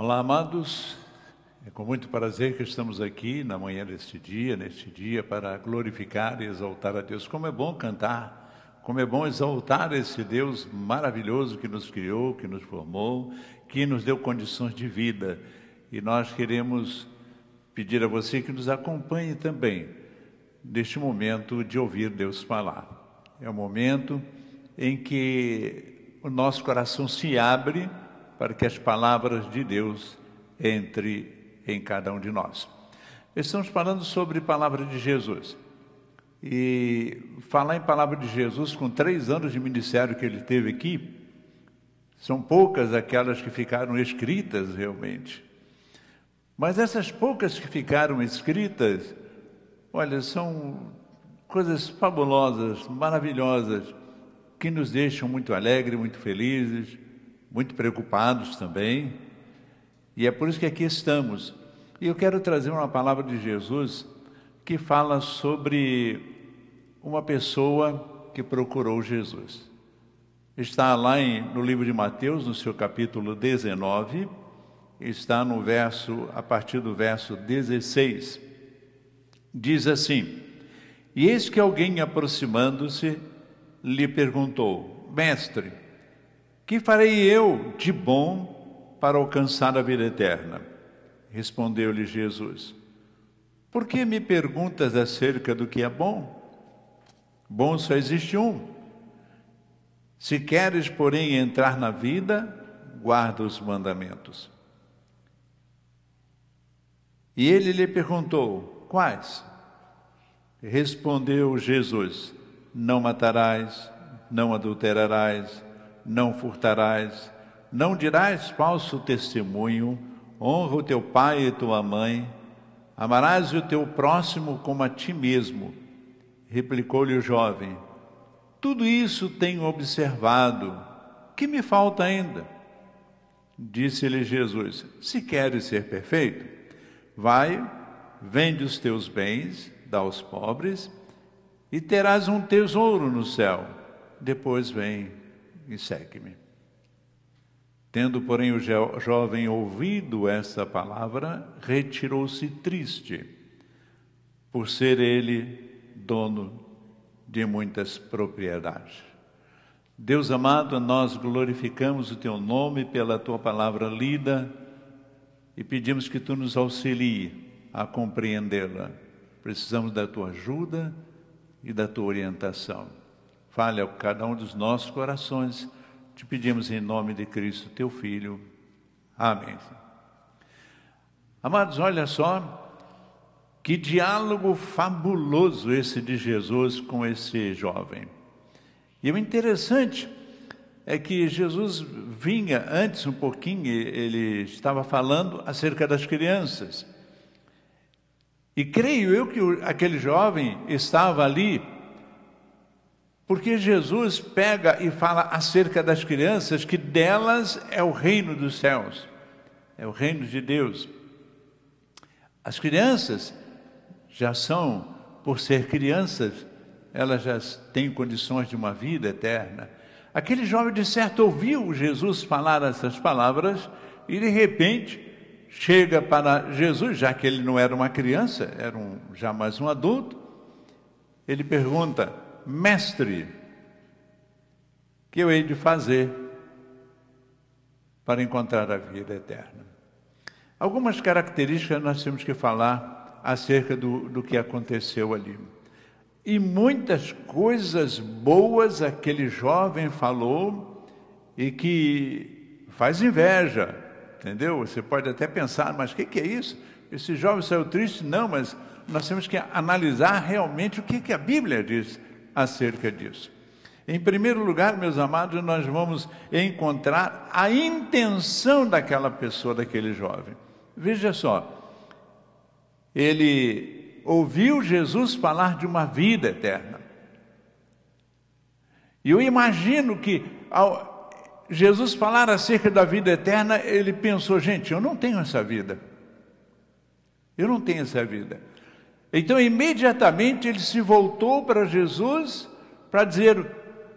Olá, amados. É com muito prazer que estamos aqui na manhã deste dia, neste dia, para glorificar e exaltar a Deus. Como é bom cantar, como é bom exaltar esse Deus maravilhoso que nos criou, que nos formou, que nos deu condições de vida. E nós queremos pedir a você que nos acompanhe também neste momento de ouvir Deus falar. É o momento em que o nosso coração se abre para que as palavras de Deus entre em cada um de nós. Estamos falando sobre palavra de Jesus. E falar em palavra de Jesus com três anos de ministério que ele teve aqui, são poucas aquelas que ficaram escritas realmente. Mas essas poucas que ficaram escritas, olha, são coisas fabulosas, maravilhosas, que nos deixam muito alegres, muito felizes muito preocupados também, e é por isso que aqui estamos. E eu quero trazer uma palavra de Jesus que fala sobre uma pessoa que procurou Jesus. Está lá em, no livro de Mateus, no seu capítulo 19, está no verso, a partir do verso 16. Diz assim: E eis que alguém aproximando-se lhe perguntou: Mestre, que farei eu de bom para alcançar a vida eterna? Respondeu-lhe Jesus: Por que me perguntas acerca do que é bom? Bom só existe um. Se queres, porém, entrar na vida, guarda os mandamentos. E ele lhe perguntou: Quais? Respondeu Jesus: Não matarás, não adulterarás não furtarás, não dirás falso testemunho, honra o teu pai e tua mãe, amarás o teu próximo como a ti mesmo. Replicou-lhe o jovem: Tudo isso tenho observado, que me falta ainda? Disse-lhe Jesus: Se queres ser perfeito, vai, vende os teus bens, dá aos pobres, e terás um tesouro no céu. Depois vem e segue-me. Tendo, porém, o jo jovem ouvido essa palavra, retirou-se triste, por ser ele dono de muitas propriedades. Deus amado, nós glorificamos o teu nome pela tua palavra lida e pedimos que tu nos auxilie a compreendê-la. Precisamos da tua ajuda e da tua orientação. Fale a cada um dos nossos corações. Te pedimos em nome de Cristo, teu Filho. Amém. Amados, olha só que diálogo fabuloso esse de Jesus com esse jovem. E o interessante é que Jesus vinha antes um pouquinho, ele estava falando acerca das crianças. E creio eu que aquele jovem estava ali porque Jesus pega e fala acerca das crianças que delas é o reino dos céus, é o reino de Deus. As crianças já são, por ser crianças, elas já têm condições de uma vida eterna. Aquele jovem, de certo, ouviu Jesus falar essas palavras e, de repente, chega para Jesus, já que ele não era uma criança, era um, já mais um adulto, ele pergunta: Mestre, que eu hei de fazer para encontrar a vida eterna? Algumas características nós temos que falar acerca do, do que aconteceu ali. E muitas coisas boas aquele jovem falou e que faz inveja, entendeu? Você pode até pensar, mas o que, que é isso? Esse jovem saiu triste? Não, mas nós temos que analisar realmente o que, que a Bíblia diz acerca disso. Em primeiro lugar, meus amados, nós vamos encontrar a intenção daquela pessoa, daquele jovem. Veja só, ele ouviu Jesus falar de uma vida eterna. E eu imagino que ao Jesus falar acerca da vida eterna, ele pensou: gente, eu não tenho essa vida. Eu não tenho essa vida. Então, imediatamente ele se voltou para Jesus para dizer: O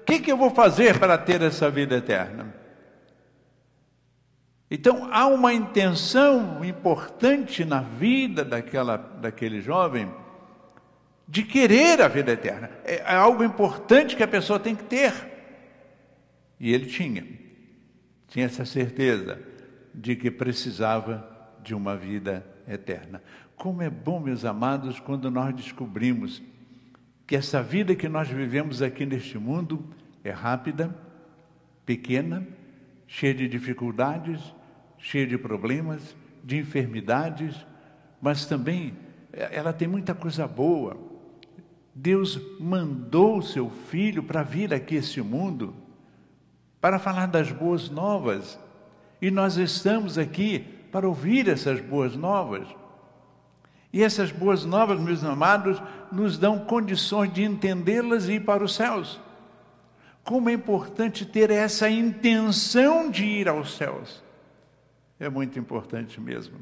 que, que eu vou fazer para ter essa vida eterna? Então há uma intenção importante na vida daquela, daquele jovem de querer a vida eterna. É, é algo importante que a pessoa tem que ter. E ele tinha, tinha essa certeza de que precisava de uma vida eterna. Como é bom, meus amados, quando nós descobrimos que essa vida que nós vivemos aqui neste mundo é rápida, pequena, cheia de dificuldades, cheia de problemas, de enfermidades, mas também eh, ela tem muita coisa boa. Deus mandou o seu filho para vir aqui este mundo para falar das boas novas. E nós estamos aqui para ouvir essas boas novas. E essas boas novas, meus amados, nos dão condições de entendê-las e ir para os céus. Como é importante ter essa intenção de ir aos céus. É muito importante mesmo.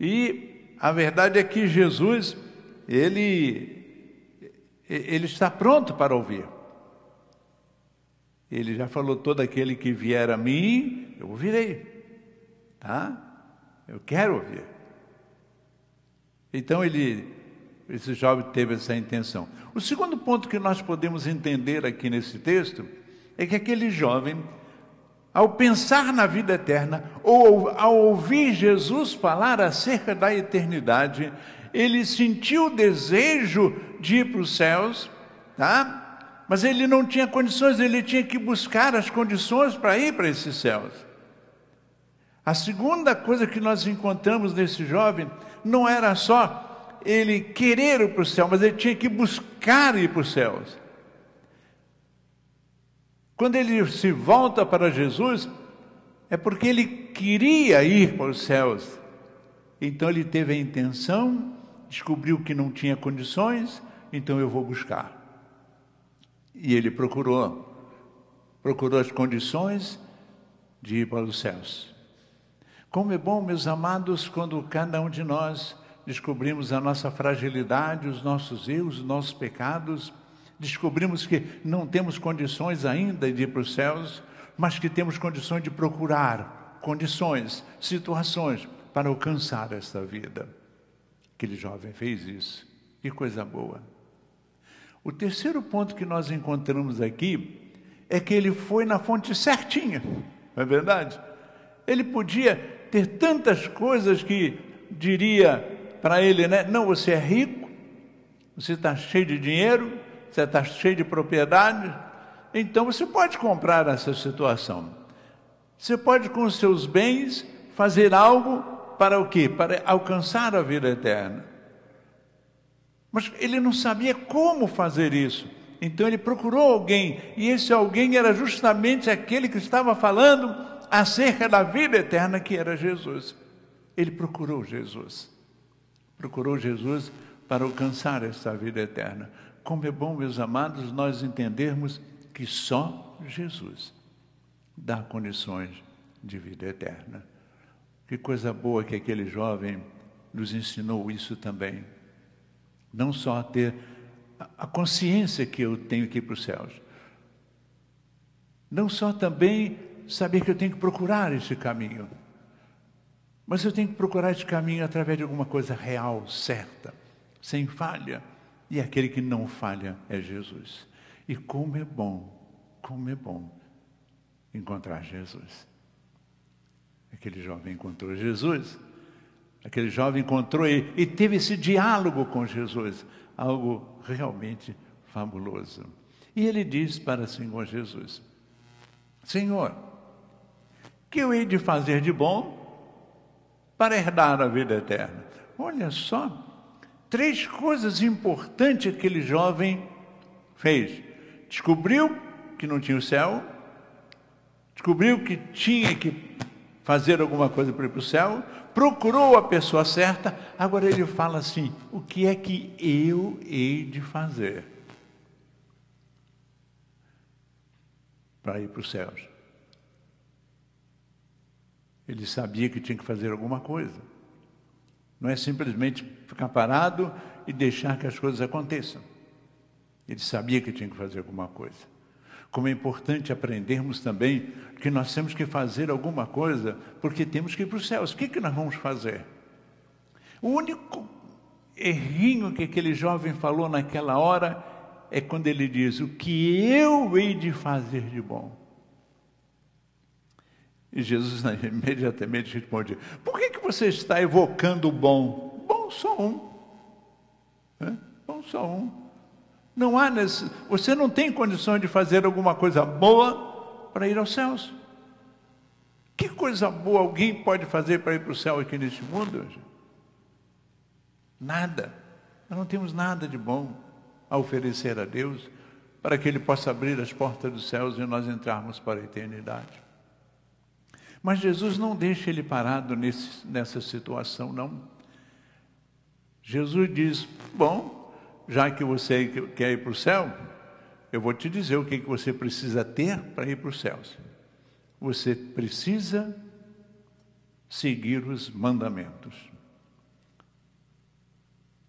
E a verdade é que Jesus, ele, ele está pronto para ouvir. Ele já falou: todo aquele que vier a mim, eu ouvirei. Tá? Eu quero ouvir. Então ele, esse jovem teve essa intenção. O segundo ponto que nós podemos entender aqui nesse texto é que aquele jovem, ao pensar na vida eterna, ou ao ouvir Jesus falar acerca da eternidade, ele sentiu o desejo de ir para os céus, tá? Mas ele não tinha condições, ele tinha que buscar as condições para ir para esses céus. A segunda coisa que nós encontramos nesse jovem não era só ele querer ir para o céu, mas ele tinha que buscar ir para os céus. Quando ele se volta para Jesus, é porque ele queria ir para os céus. Então ele teve a intenção, descobriu que não tinha condições, então eu vou buscar. E ele procurou, procurou as condições de ir para os céus. Como é bom, meus amados, quando cada um de nós descobrimos a nossa fragilidade, os nossos erros, os nossos pecados, descobrimos que não temos condições ainda de ir para os céus, mas que temos condições de procurar condições, situações para alcançar esta vida. Aquele jovem fez isso. Que coisa boa. O terceiro ponto que nós encontramos aqui é que ele foi na fonte certinha, não é verdade? Ele podia ter tantas coisas que diria para ele, né? Não, você é rico, você está cheio de dinheiro, você está cheio de propriedade, então você pode comprar essa situação. Você pode, com os seus bens, fazer algo para o quê? Para alcançar a vida eterna. Mas ele não sabia como fazer isso. Então ele procurou alguém, e esse alguém era justamente aquele que estava falando acerca da vida eterna, que era Jesus. Ele procurou Jesus. Procurou Jesus para alcançar essa vida eterna. Como é bom, meus amados, nós entendermos que só Jesus dá condições de vida eterna. Que coisa boa que aquele jovem nos ensinou isso também não só ter a consciência que eu tenho que ir para os céus, não só também saber que eu tenho que procurar esse caminho, mas eu tenho que procurar esse caminho através de alguma coisa real, certa, sem falha. E aquele que não falha é Jesus. E como é bom, como é bom encontrar Jesus. Aquele jovem encontrou Jesus Aquele jovem encontrou e, e teve esse diálogo com Jesus, algo realmente fabuloso. E ele diz para o Senhor Jesus: Senhor, que eu hei de fazer de bom para herdar a vida eterna? Olha só, três coisas importantes aquele jovem fez. Descobriu que não tinha o céu, descobriu que tinha que fazer alguma coisa para ir para o céu, procurou a pessoa certa, agora ele fala assim: o que é que eu hei de fazer para ir para os céus? Ele sabia que tinha que fazer alguma coisa. Não é simplesmente ficar parado e deixar que as coisas aconteçam. Ele sabia que tinha que fazer alguma coisa. Como é importante aprendermos também que nós temos que fazer alguma coisa, porque temos que ir para os céus. O que, que nós vamos fazer? O único errinho que aquele jovem falou naquela hora é quando ele diz: O que eu hei de fazer de bom? E Jesus imediatamente responde: Por que, que você está evocando o bom? Bom só um. É? Bom só um. Não há nesse, você não tem condições de fazer alguma coisa boa para ir aos céus. Que coisa boa alguém pode fazer para ir para o céu aqui neste mundo? Nada. Nós não temos nada de bom a oferecer a Deus para que Ele possa abrir as portas dos céus e nós entrarmos para a eternidade. Mas Jesus não deixa ele parado nesse, nessa situação, não. Jesus diz: Bom, já que você quer ir para o céu, eu vou te dizer o que, que você precisa ter para ir para os céus. Você precisa seguir os mandamentos.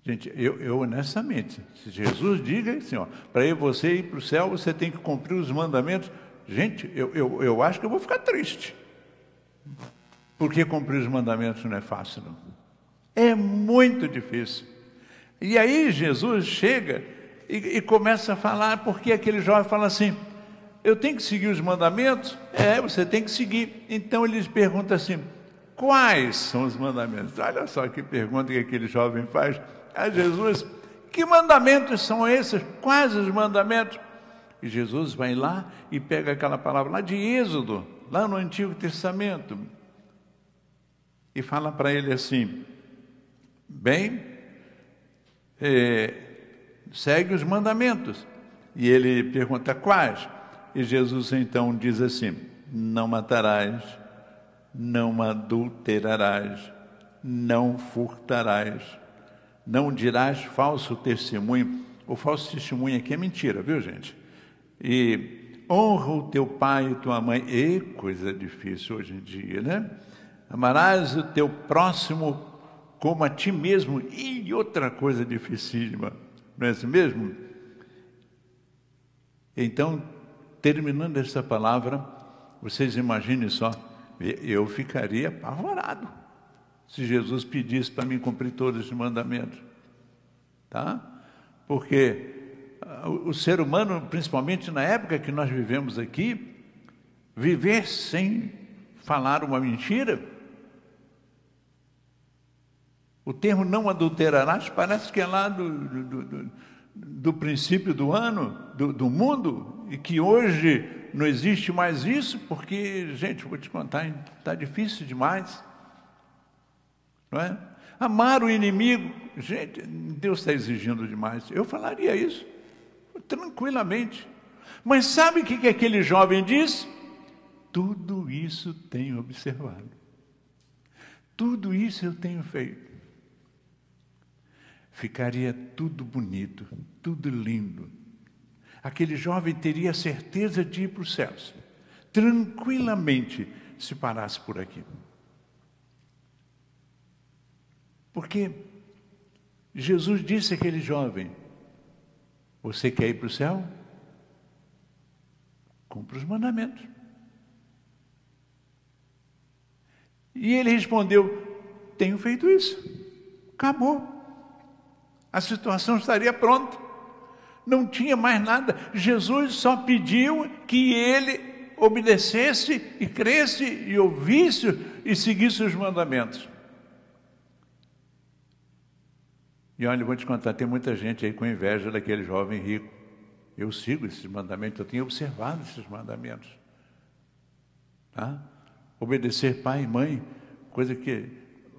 Gente, eu, eu honestamente, se Jesus diga assim, para você ir para o céu, você tem que cumprir os mandamentos. Gente, eu, eu, eu acho que eu vou ficar triste. Porque cumprir os mandamentos não é fácil, não. É muito difícil. E aí Jesus chega e, e começa a falar, porque aquele jovem fala assim: Eu tenho que seguir os mandamentos? É, você tem que seguir. Então ele pergunta assim: Quais são os mandamentos? Olha só que pergunta que aquele jovem faz a Jesus: Que mandamentos são esses? Quais os mandamentos? E Jesus vai lá e pega aquela palavra lá de Êxodo, lá no Antigo Testamento, e fala para ele assim: Bem, é, segue os mandamentos. E ele pergunta quais? E Jesus então diz assim: Não matarás, não adulterarás, não furtarás, não dirás falso testemunho. O falso testemunho aqui é mentira, viu gente? E honra o teu pai e tua mãe. E coisa difícil hoje em dia, né? Amarás o teu próximo como a ti mesmo. E outra coisa dificílima, não é assim mesmo? Então, terminando essa palavra, vocês imaginem só, eu ficaria apavorado se Jesus pedisse para mim cumprir todos os mandamentos. Tá? Porque o ser humano, principalmente na época que nós vivemos aqui, viver sem falar uma mentira, o termo não adulterarás parece que é lá do, do, do, do princípio do ano, do, do, mundo, e que hoje não existe mais isso, porque, gente, vou te contar, está difícil demais. Não é? Amar o inimigo, gente, Deus está exigindo demais. Eu falaria isso tranquilamente. Mas sabe o que, que aquele jovem diz? Tudo isso tenho observado. Tudo isso eu tenho feito. Ficaria tudo bonito, tudo lindo. Aquele jovem teria certeza de ir para os céus, tranquilamente, se parasse por aqui. Porque Jesus disse àquele jovem: Você quer ir para o céu? Cumpra os mandamentos. E ele respondeu: Tenho feito isso. Acabou. A situação estaria pronta. Não tinha mais nada. Jesus só pediu que ele obedecesse e cresce e ouvisse e seguisse os mandamentos. E olha, vou te contar, tem muita gente aí com inveja daquele jovem rico. Eu sigo esses mandamentos, eu tenho observado esses mandamentos. Tá? Obedecer pai e mãe, coisa que,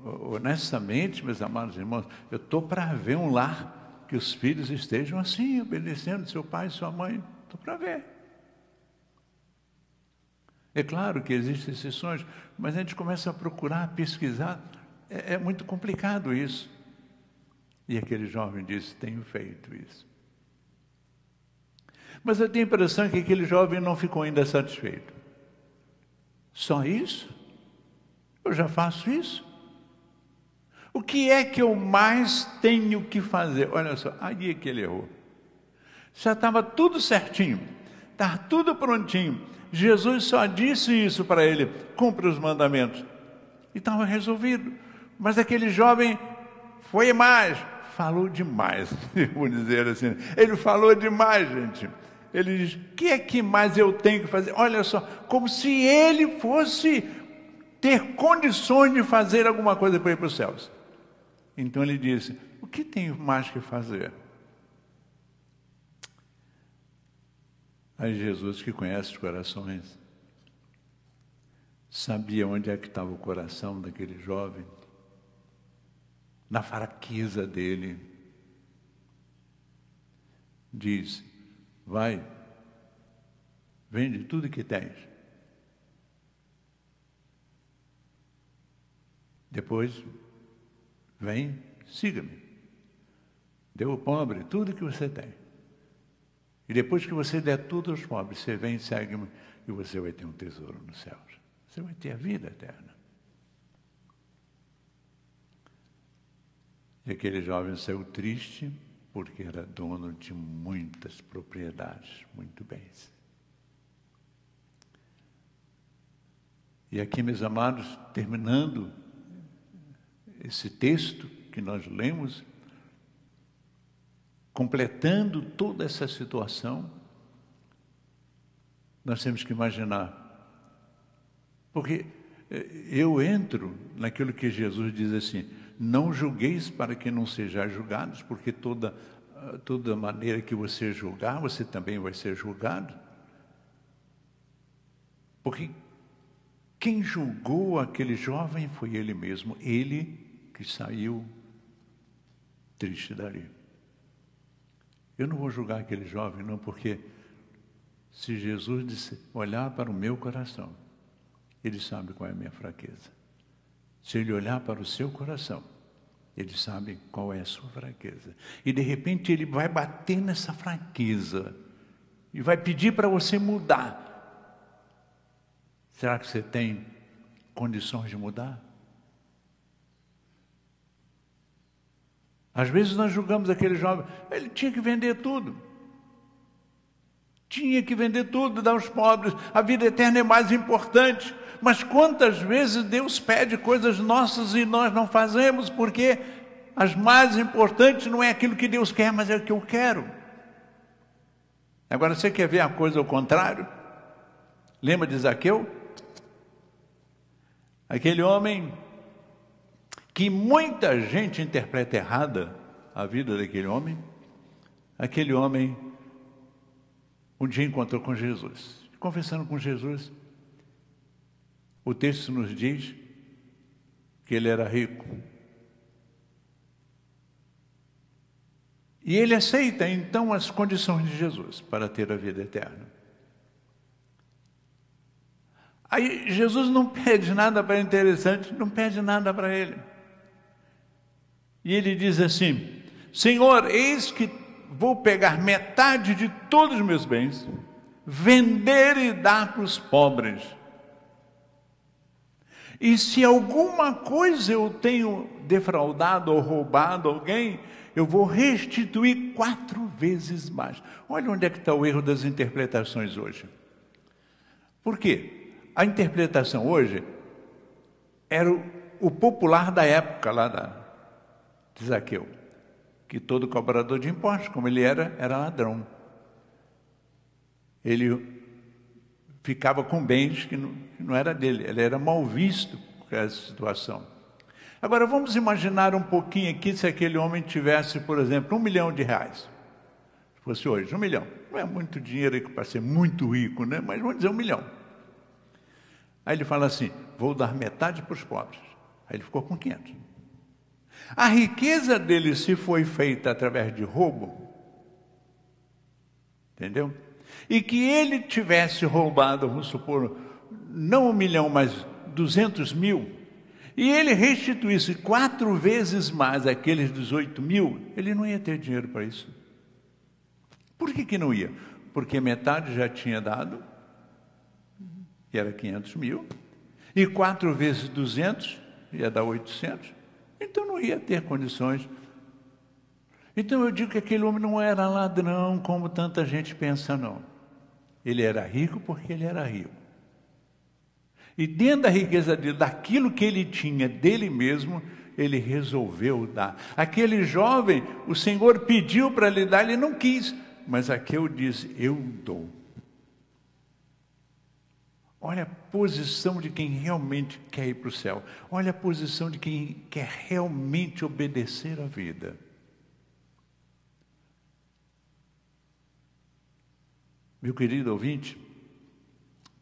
honestamente, meus amados irmãos, eu estou para ver um lar que os filhos estejam assim, obedecendo seu pai e sua mãe. Estou para ver. É claro que existem exceções, mas a gente começa a procurar, a pesquisar. É, é muito complicado isso. E aquele jovem disse: Tenho feito isso. Mas eu tenho a impressão que aquele jovem não ficou ainda satisfeito. Só isso? Eu já faço isso? O que é que eu mais tenho que fazer? Olha só, aí é que ele errou. Já estava tudo certinho. está tudo prontinho. Jesus só disse isso para ele: cumpre os mandamentos. E estava resolvido. Mas aquele jovem foi mais, falou demais, vou dizer assim. Ele falou demais, gente. Ele diz: o que é que mais eu tenho que fazer? Olha só, como se ele fosse ter condições de fazer alguma coisa para ir para os céus. Então ele disse: o que tenho mais que fazer? Aí Jesus, que conhece os corações, sabia onde é que estava o coração daquele jovem, na fraqueza dele. Diz: Vai, vende tudo que tens. Depois, vem, siga-me. Dê ao pobre tudo que você tem. E depois que você der tudo aos pobres, você vem segue-me e você vai ter um tesouro nos céus. Você vai ter a vida eterna. E aquele jovem saiu triste porque era dono de muitas propriedades, muito bens. E aqui, meus amados, terminando esse texto que nós lemos, completando toda essa situação, nós temos que imaginar. Porque eh, eu entro naquilo que Jesus diz assim: não julgueis para que não sejais julgados, porque toda, ah, toda maneira que você julgar, você também vai ser julgado. Porque quem julgou aquele jovem foi ele mesmo, ele que saiu triste dali. Eu não vou julgar aquele jovem, não, porque se Jesus disse, olhar para o meu coração, ele sabe qual é a minha fraqueza. Se ele olhar para o seu coração, ele sabe qual é a sua fraqueza. E de repente ele vai bater nessa fraqueza e vai pedir para você mudar. Será que você tem condições de mudar? Às vezes nós julgamos aquele jovem, ele tinha que vender tudo. Tinha que vender tudo, dar aos pobres, a vida eterna é mais importante. Mas quantas vezes Deus pede coisas nossas e nós não fazemos, porque as mais importantes não é aquilo que Deus quer, mas é o que eu quero. Agora você quer ver a coisa ao contrário? Lembra de Zaqueu? Aquele homem que muita gente interpreta errada a vida daquele homem. Aquele homem um dia encontrou com Jesus. Conversando com Jesus, o texto nos diz que ele era rico. E ele aceita então as condições de Jesus para ter a vida eterna. Aí Jesus não pede nada para interessante, não pede nada para ele. E ele diz assim: Senhor, eis que vou pegar metade de todos os meus bens, vender e dar para os pobres. E se alguma coisa eu tenho defraudado ou roubado alguém, eu vou restituir quatro vezes mais. Olha onde é que está o erro das interpretações hoje. Por quê? A interpretação hoje era o, popular da época lá da, de Zaqueu, que todo cobrador de impostos, como ele era, era ladrão. Ele ficava com bens que não, que não era dele, ele era mal visto por essa situação. Agora vamos imaginar um pouquinho aqui se aquele homem tivesse, por exemplo, um milhão de reais. Se fosse hoje, um milhão. Não é muito dinheiro para ser muito rico, né? Mas vamos dizer um milhão. Aí ele fala assim: vou dar metade para os pobres. Aí ele ficou com 500. A riqueza dele se foi feita através de roubo, entendeu? E que ele tivesse roubado, vamos supor, não um milhão, mas duzentos mil, e ele restituísse quatro vezes mais aqueles 18 mil, ele não ia ter dinheiro para isso. Por que, que não ia? Porque metade já tinha dado, e era 500 mil, e quatro vezes 200 ia dar 800, então não ia ter condições. Então eu digo que aquele homem não era ladrão como tanta gente pensa, não. Ele era rico porque ele era rico. E dentro da riqueza dele, daquilo que ele tinha dele mesmo, ele resolveu dar. Aquele jovem, o Senhor pediu para lhe dar, ele não quis, mas aquele diz: Eu dou. Olha a posição de quem realmente quer ir para o céu. Olha a posição de quem quer realmente obedecer à vida. Meu querido ouvinte,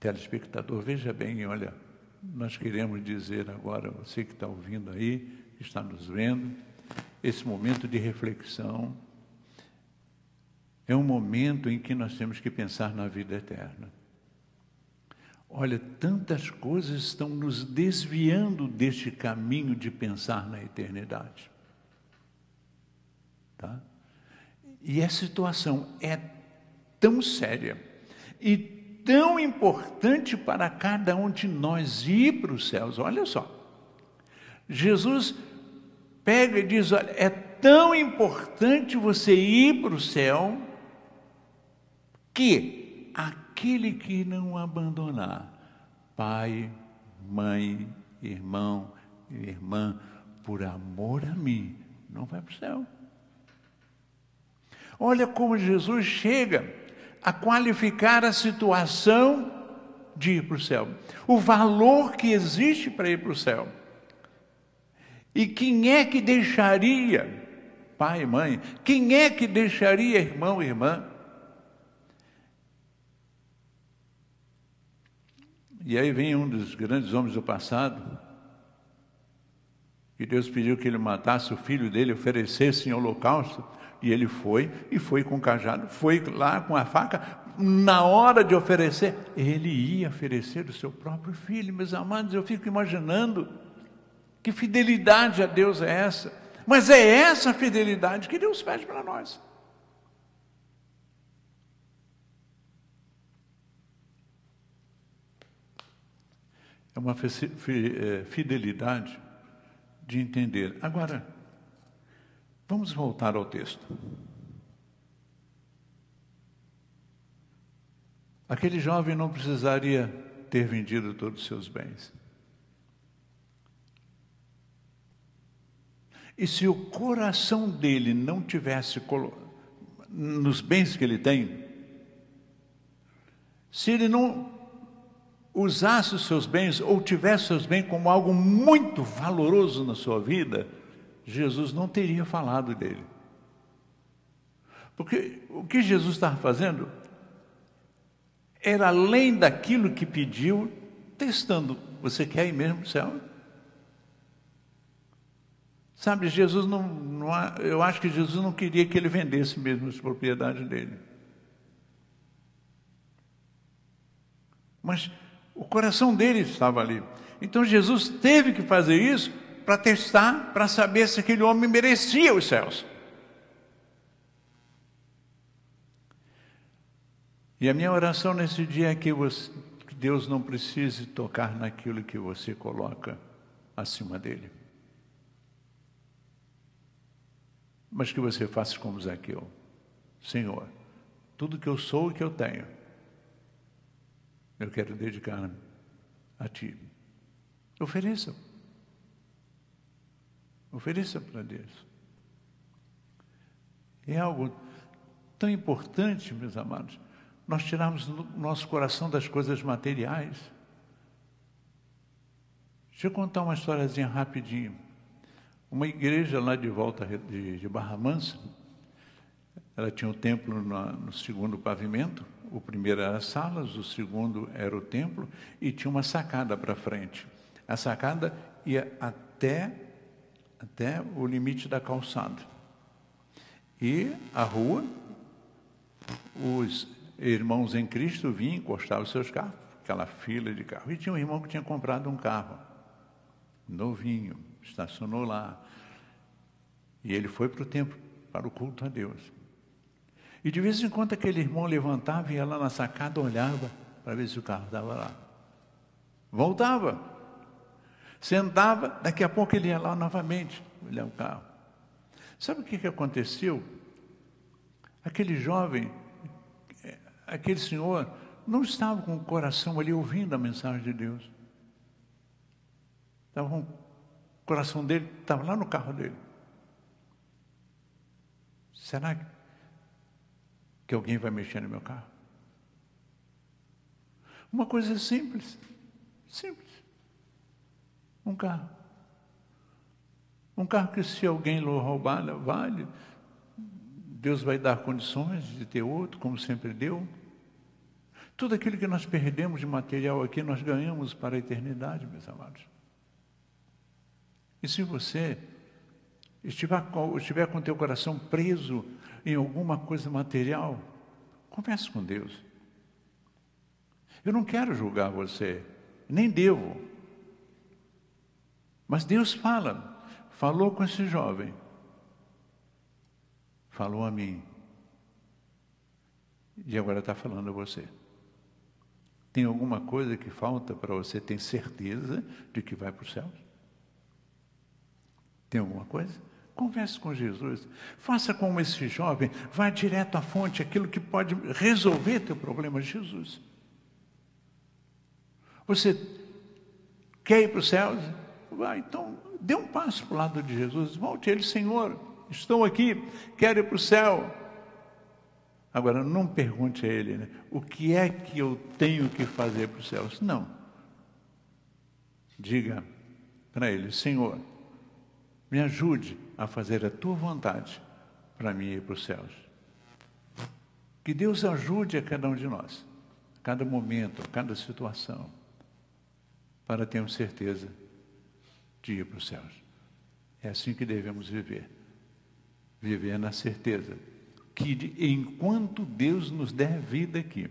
telespectador, veja bem, olha, nós queremos dizer agora, você que está ouvindo aí, que está nos vendo, esse momento de reflexão é um momento em que nós temos que pensar na vida eterna. Olha, tantas coisas estão nos desviando deste caminho de pensar na eternidade. Tá? E a situação é tão séria e tão importante para cada um de nós ir para os céus. Olha só. Jesus pega e diz: olha, é tão importante você ir para o céu que aquele que não abandonar pai, mãe, irmão, irmã, por amor a mim, não vai para o céu. Olha como Jesus chega a qualificar a situação de ir para o céu, o valor que existe para ir para o céu. E quem é que deixaria, pai e mãe, quem é que deixaria irmão e irmã, E aí vem um dos grandes homens do passado, que Deus pediu que ele matasse o filho dele, oferecesse em holocausto, e ele foi, e foi com o cajado, foi lá com a faca, na hora de oferecer, ele ia oferecer o seu próprio filho. Meus amados, eu fico imaginando que fidelidade a Deus é essa, mas é essa fidelidade que Deus pede para nós. É uma é, fidelidade de entender. Agora, vamos voltar ao texto. Aquele jovem não precisaria ter vendido todos os seus bens. E se o coração dele não tivesse nos bens que ele tem, se ele não usasse os seus bens ou tivesse seus bens como algo muito valoroso na sua vida, Jesus não teria falado dele. Porque o que Jesus estava fazendo era além daquilo que pediu, testando: você quer ir mesmo para o céu? Sabe, Jesus não, não, eu acho que Jesus não queria que ele vendesse mesmo as propriedades dele. Mas o coração dele estava ali. Então Jesus teve que fazer isso para testar, para saber se aquele homem merecia os céus. E a minha oração nesse dia é que, você, que Deus não precise tocar naquilo que você coloca acima dele. Mas que você faça como Zaqueu. Senhor, tudo que eu sou e que eu tenho, eu quero dedicar a Ti. Ofereça. Ofereça para Deus. É algo tão importante, meus amados, nós tirarmos o nosso coração das coisas materiais. Deixa eu contar uma historiazinha rapidinho. Uma igreja lá de volta de, Barra Mansa, ela tinha um templo no segundo pavimento, o primeiro era as salas, o segundo era o templo e tinha uma sacada para frente. A sacada ia até, até o limite da calçada. E a rua, os irmãos em Cristo vinham encostar os seus carros, aquela fila de carro. E tinha um irmão que tinha comprado um carro, novinho, estacionou lá. E ele foi para o templo, para o culto a Deus. E de vez em quando aquele irmão levantava, ia lá na sacada, olhava para ver se o carro estava lá. Voltava. Sentava, daqui a pouco ele ia lá novamente olhar o carro. Sabe o que, que aconteceu? Aquele jovem, aquele senhor, não estava com o coração ali ouvindo a mensagem de Deus. Estava com o coração dele, estava lá no carro dele. Será que alguém vai mexer no meu carro? Uma coisa simples, simples. Um carro. Um carro que se alguém roubar, vale. Deus vai dar condições de ter outro, como sempre deu. Tudo aquilo que nós perdemos de material aqui, nós ganhamos para a eternidade, meus amados. E se você estiver, estiver com teu coração preso em alguma coisa material, converse com Deus. Eu não quero julgar você, nem devo. Mas Deus fala, falou com esse jovem, falou a mim, e agora está falando a você. Tem alguma coisa que falta para você ter certeza de que vai para o céu? Tem alguma coisa? Converse com Jesus. Faça como esse jovem, vá direto à fonte, aquilo que pode resolver teu problema, Jesus. Você quer ir para o céu? Vai, então dê um passo para o lado de Jesus. Volte ele, Senhor, estou aqui, quero ir para o céu. Agora, não pergunte a ele, né, o que é que eu tenho que fazer para os céus? Não. Diga para ele, Senhor, me ajude a fazer a tua vontade para mim ir para os céus. Que Deus ajude a cada um de nós, a cada momento, a cada situação para termos certeza de ir para os céus. É assim que devemos viver. Viver na certeza que enquanto Deus nos der vida aqui,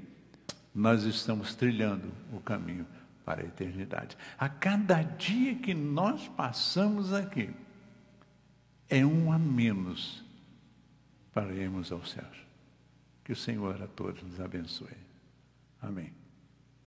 nós estamos trilhando o caminho para a eternidade. A cada dia que nós passamos aqui, é um a menos para irmos aos céus. Que o Senhor a todos nos abençoe. Amém.